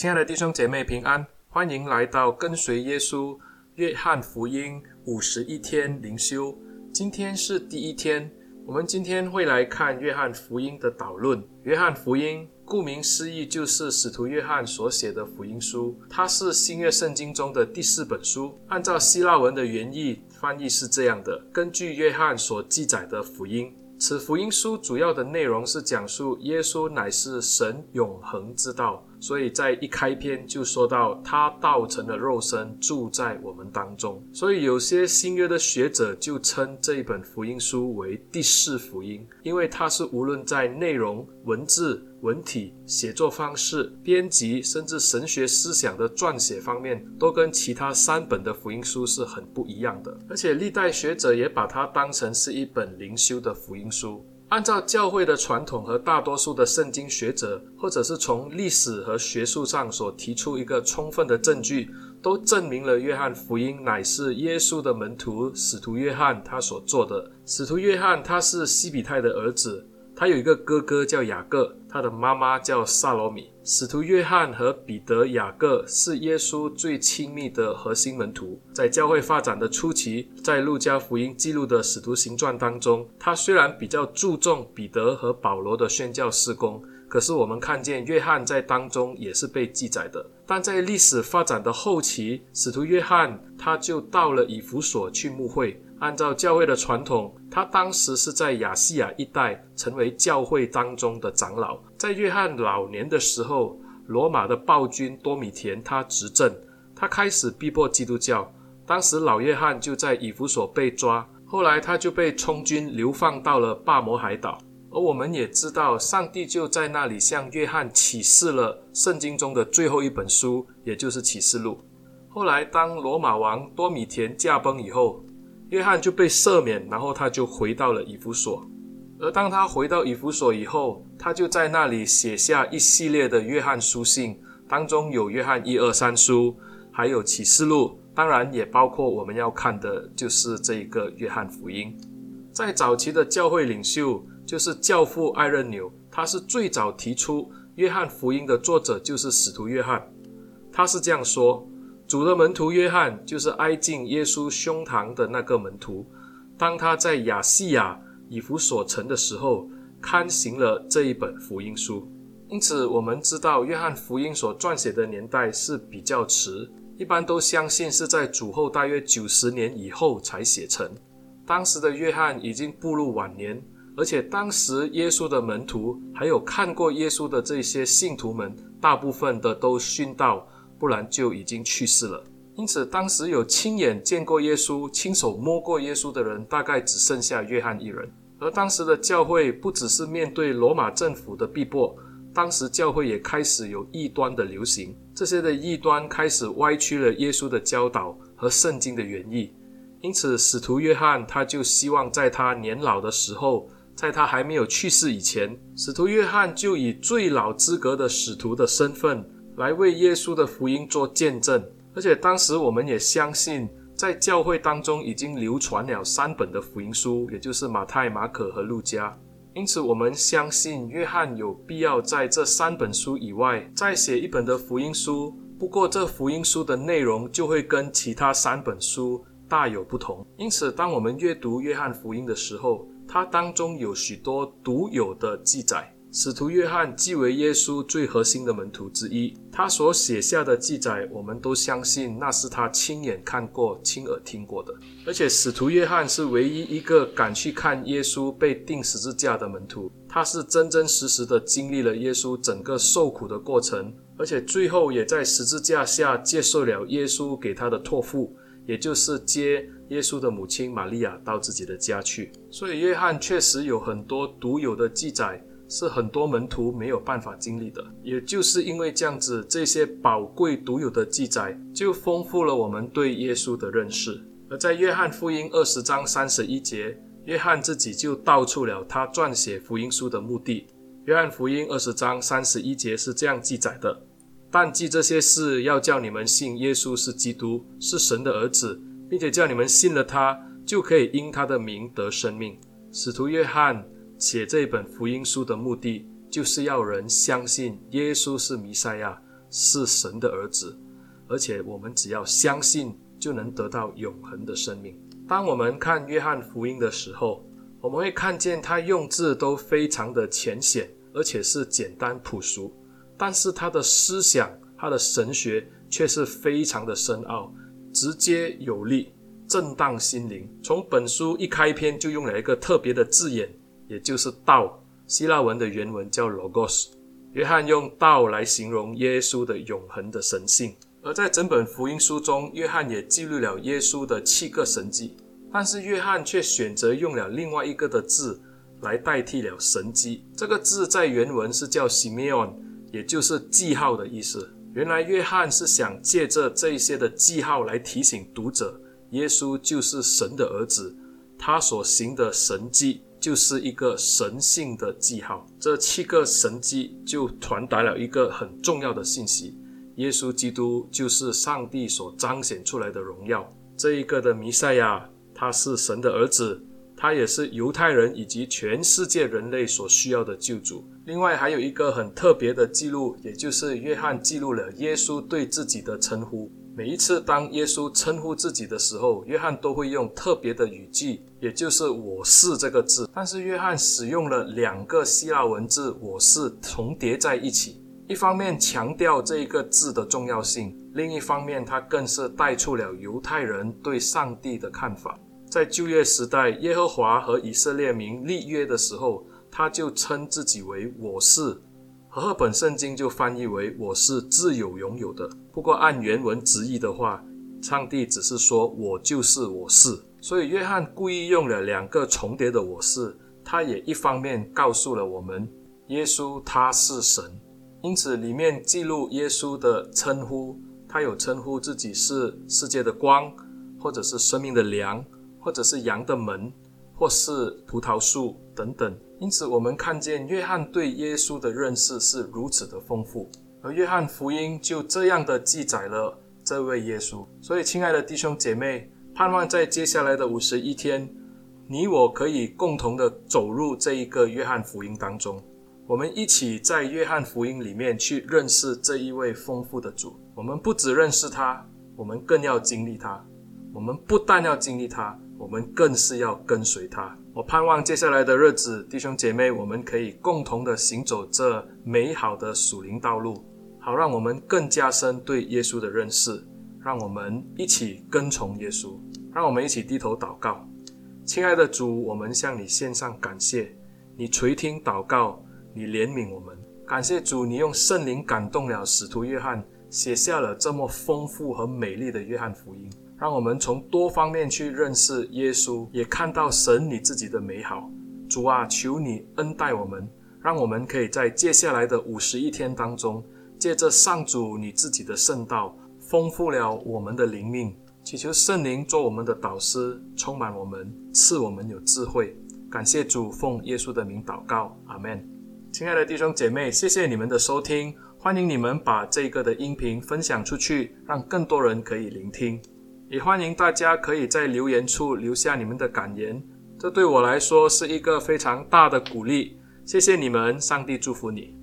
亲爱的弟兄姐妹平安，欢迎来到跟随耶稣约翰福音五十一天灵修。今天是第一天，我们今天会来看约翰福音的导论。约翰福音顾名思义就是使徒约翰所写的福音书，它是新约圣经中的第四本书。按照希腊文的原意翻译是这样的：根据约翰所记载的福音。此福音书主要的内容是讲述耶稣乃是神永恒之道，所以在一开篇就说到他道成了肉身，住在我们当中。所以有些新约的学者就称这一本福音书为第四福音，因为它是无论在内容、文字、文体、写作方式、编辑，甚至神学思想的撰写方面，都跟其他三本的福音书是很不一样的。而且历代学者也把它当成是一本灵修的福音书。按照教会的传统和大多数的圣经学者，或者是从历史和学术上所提出一个充分的证据，都证明了约翰福音乃是耶稣的门徒使徒约翰他所做的。使徒约翰他是西比泰的儿子。他有一个哥哥叫雅各，他的妈妈叫撒罗米。使徒约翰和彼得、雅各是耶稣最亲密的核心门徒。在教会发展的初期，在路加福音记录的使徒行传当中，他虽然比较注重彼得和保罗的宣教事工，可是我们看见约翰在当中也是被记载的。但在历史发展的后期，使徒约翰他就到了以弗所去牧会。按照教会的传统，他当时是在亚细亚一带成为教会当中的长老。在约翰老年的时候，罗马的暴君多米田他执政，他开始逼迫基督教。当时老约翰就在以弗所被抓，后来他就被充军流放到了巴摩海岛。而我们也知道，上帝就在那里向约翰启示了圣经中的最后一本书，也就是启示录。后来当罗马王多米田驾崩以后，约翰就被赦免，然后他就回到了以弗所。而当他回到以弗所以后，他就在那里写下一系列的约翰书信，当中有约翰一二三书，还有启示录，当然也包括我们要看的就是这一个约翰福音。在早期的教会领袖，就是教父艾任纽，他是最早提出约翰福音的作者就是使徒约翰，他是这样说。主的门徒约翰就是挨近耶稣胸膛的那个门徒。当他在亚细亚以弗所城的时候，刊行了这一本福音书。因此，我们知道约翰福音所撰写的年代是比较迟，一般都相信是在主后大约九十年以后才写成。当时的约翰已经步入晚年，而且当时耶稣的门徒还有看过耶稣的这些信徒们，大部分的都殉道。不然就已经去世了。因此，当时有亲眼见过耶稣、亲手摸过耶稣的人，大概只剩下约翰一人。而当时的教会不只是面对罗马政府的逼迫，当时教会也开始有异端的流行。这些的异端开始歪曲了耶稣的教导和圣经的原意。因此，使徒约翰他就希望在他年老的时候，在他还没有去世以前，使徒约翰就以最老资格的使徒的身份。来为耶稣的福音做见证，而且当时我们也相信，在教会当中已经流传了三本的福音书，也就是马太、马可和路加。因此，我们相信约翰有必要在这三本书以外再写一本的福音书。不过，这福音书的内容就会跟其他三本书大有不同。因此，当我们阅读约翰福音的时候，它当中有许多独有的记载。使徒约翰既为耶稣最核心的门徒之一，他所写下的记载，我们都相信那是他亲眼看过、亲耳听过的。而且，使徒约翰是唯一一个敢去看耶稣被钉十字架的门徒，他是真真实实的经历了耶稣整个受苦的过程，而且最后也在十字架下接受了耶稣给他的托付，也就是接耶稣的母亲玛利亚到自己的家去。所以，约翰确实有很多独有的记载。是很多门徒没有办法经历的，也就是因为这样子，这些宝贵独有的记载就丰富了我们对耶稣的认识。而在约翰福音二十章三十一节，约翰自己就道出了他撰写福音书的目的。约翰福音二十章三十一节是这样记载的：但记这些事，要叫你们信耶稣是基督，是神的儿子，并且叫你们信了他，就可以因他的名得生命。使徒约翰。写这本福音书的目的，就是要人相信耶稣是弥赛亚，是神的儿子，而且我们只要相信，就能得到永恒的生命。当我们看约翰福音的时候，我们会看见他用字都非常的浅显，而且是简单朴素，但是他的思想、他的神学却是非常的深奥，直接有力，震荡心灵。从本书一开篇就用了一个特别的字眼，也就是“道”，希腊文的原文叫 “logos”。约翰用“道”来形容耶稣的永恒的神性，而在整本福音书中，约翰也记录了耶稣的七个神迹。但是约翰却选择用了另外一个的字来代替了神迹。这个字在原文是叫 simeon，也就是记号的意思。原来约翰是想借着这一些的记号来提醒读者，耶稣就是神的儿子，他所行的神迹就是一个神性的记号。这七个神迹就传达了一个很重要的信息：耶稣基督就是上帝所彰显出来的荣耀，这一个的弥赛亚。他是神的儿子，他也是犹太人以及全世界人类所需要的救主。另外，还有一个很特别的记录，也就是约翰记录了耶稣对自己的称呼。每一次当耶稣称呼自己的时候，约翰都会用特别的语句，也就是“我是”这个字。但是，约翰使用了两个希腊文字“我是”重叠在一起，一方面强调这一个字的重要性，另一方面，他更是带出了犹太人对上帝的看法。在旧约时代，耶和华和以色列民立约的时候，他就称自己为“我是”，和合本圣经就翻译为“我是自有拥有的”。不过按原文直译的话，上帝只是说“我就是我是”。所以约翰故意用了两个重叠的“我是”，他也一方面告诉了我们，耶稣他是神。因此里面记录耶稣的称呼，他有称呼自己是世界的光，或者是生命的粮。或者是羊的门，或是葡萄树等等。因此，我们看见约翰对耶稣的认识是如此的丰富，而约翰福音就这样的记载了这位耶稣。所以，亲爱的弟兄姐妹，盼望在接下来的五十一天，你我可以共同的走入这一个约翰福音当中，我们一起在约翰福音里面去认识这一位丰富的主。我们不只认识他，我们更要经历他。我们不但要经历他。我们更是要跟随他。我盼望接下来的日子，弟兄姐妹，我们可以共同的行走这美好的属灵道路，好让我们更加深对耶稣的认识。让我们一起跟从耶稣，让我们一起低头祷告。亲爱的主，我们向你献上感谢，你垂听祷告，你怜悯我们。感谢主，你用圣灵感动了使徒约翰，写下了这么丰富和美丽的约翰福音。让我们从多方面去认识耶稣，也看到神你自己的美好。主啊，求你恩待我们，让我们可以在接下来的五十一天当中，借着上主你自己的圣道，丰富了我们的灵命。祈求圣灵做我们的导师，充满我们，赐我们有智慧。感谢主，奉耶稣的名祷告，阿门。亲爱的弟兄姐妹，谢谢你们的收听，欢迎你们把这个的音频分享出去，让更多人可以聆听。也欢迎大家可以在留言处留下你们的感言，这对我来说是一个非常大的鼓励。谢谢你们，上帝祝福你。